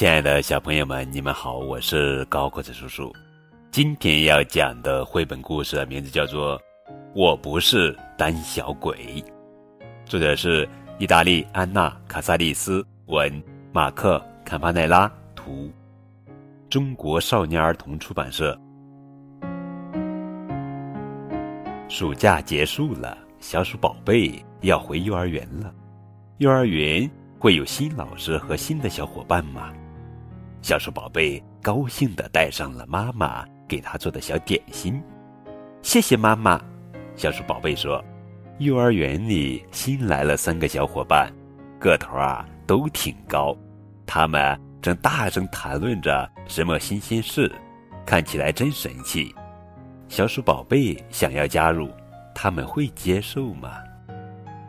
亲爱的小朋友们，你们好，我是高个子叔叔。今天要讲的绘本故事名字叫做《我不是胆小鬼》，作者是意大利安娜·卡萨利斯，文马克·坎帕奈拉，图，中国少年儿童出版社。暑假结束了，小鼠宝贝要回幼儿园了。幼儿园会有新老师和新的小伙伴吗？小鼠宝贝高兴地带上了妈妈给他做的小点心。谢谢妈妈，小鼠宝贝说。幼儿园里新来了三个小伙伴，个头啊都挺高，他们正大声谈论着什么新鲜事，看起来真神气。小鼠宝贝想要加入，他们会接受吗？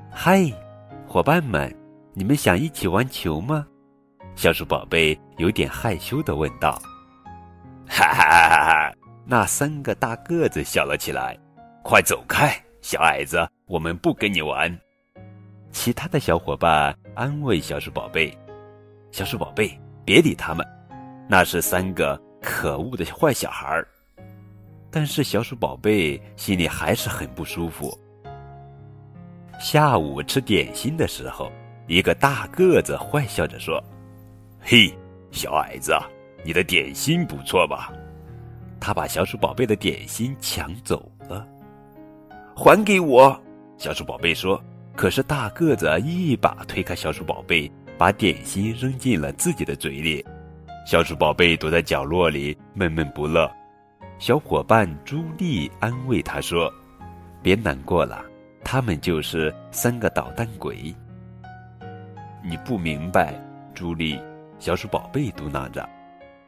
嗨，伙伴们，你们想一起玩球吗？小鼠宝贝有点害羞的问道：“哈哈哈哈！”那三个大个子笑了起来。“快走开，小矮子，我们不跟你玩。”其他的小伙伴安慰小鼠宝贝：“小鼠宝贝，别理他们，那是三个可恶的坏小孩儿。”但是小鼠宝贝心里还是很不舒服。下午吃点心的时候，一个大个子坏笑着说。嘿，小矮子，你的点心不错吧？他把小鼠宝贝的点心抢走了，还给我！小鼠宝贝说。可是大个子一把推开小鼠宝贝，把点心扔进了自己的嘴里。小鼠宝贝躲在角落里闷闷不乐。小伙伴朱莉安慰他说：“别难过了，他们就是三个捣蛋鬼。”你不明白，朱莉。小鼠宝贝嘟囔着：“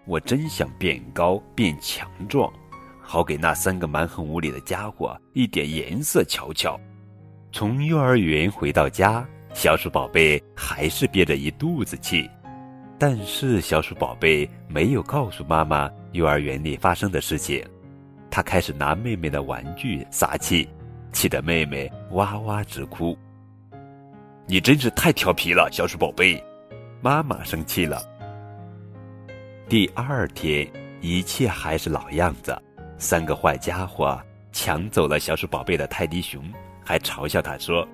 我真想变高变强壮，好给那三个蛮横无理的家伙一点颜色瞧瞧。”从幼儿园回到家，小鼠宝贝还是憋着一肚子气。但是小鼠宝贝没有告诉妈妈幼儿园里发生的事情，他开始拿妹妹的玩具撒气，气得妹妹哇哇直哭。你真是太调皮了，小鼠宝贝。妈妈生气了。第二天，一切还是老样子。三个坏家伙抢走了小鼠宝贝的泰迪熊，还嘲笑他说：“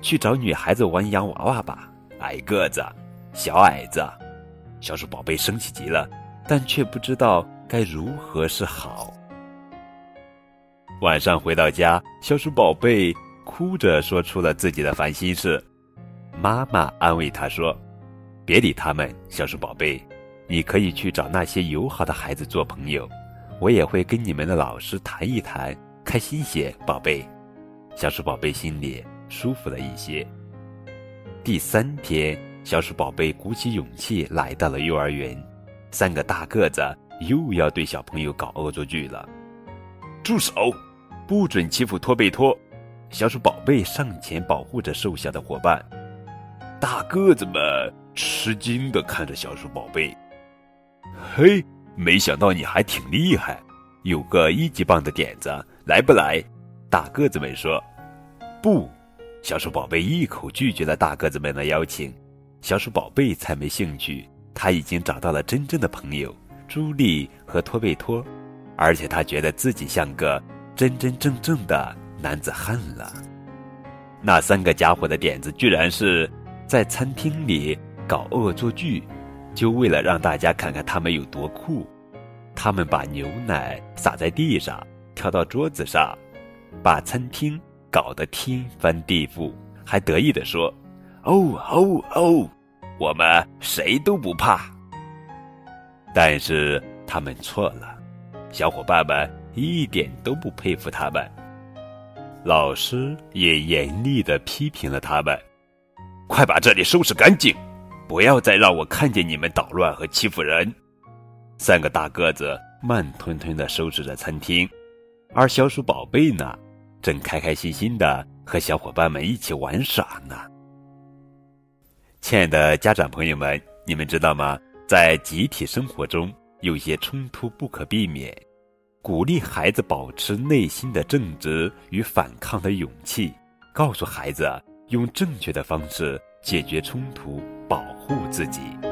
去找女孩子玩洋娃娃吧，矮个子，小矮子。”小鼠宝贝生气极了，但却不知道该如何是好。晚上回到家，小鼠宝贝哭着说出了自己的烦心事。妈妈安慰他说。别理他们，小鼠宝贝，你可以去找那些友好的孩子做朋友。我也会跟你们的老师谈一谈，开心些，宝贝。小鼠宝贝心里舒服了一些。第三天，小鼠宝贝鼓起勇气来到了幼儿园。三个大个子又要对小朋友搞恶作剧了。住手！不准欺负托贝托！小鼠宝贝上前保护着瘦小的伙伴。大个子们。吃惊的看着小鼠宝贝，嘿，没想到你还挺厉害，有个一级棒的点子，来不来？大个子们说：“不。”小鼠宝贝一口拒绝了大个子们的邀请。小鼠宝贝才没兴趣，他已经找到了真正的朋友朱莉和托贝托，而且他觉得自己像个真真正正的男子汉了。那三个家伙的点子居然是在餐厅里。搞恶作剧，就为了让大家看看他们有多酷。他们把牛奶洒在地上，跳到桌子上，把餐厅搞得天翻地覆，还得意地说：“哦哦哦，我们谁都不怕。”但是他们错了，小伙伴们一点都不佩服他们。老师也严厉地批评了他们：“快把这里收拾干净！”不要再让我看见你们捣乱和欺负人！三个大个子慢吞吞地收拾着餐厅，而小鼠宝贝呢，正开开心心地和小伙伴们一起玩耍呢。亲爱的家长朋友们，你们知道吗？在集体生活中，有些冲突不可避免。鼓励孩子保持内心的正直与反抗的勇气，告诉孩子用正确的方式解决冲突。保护自己。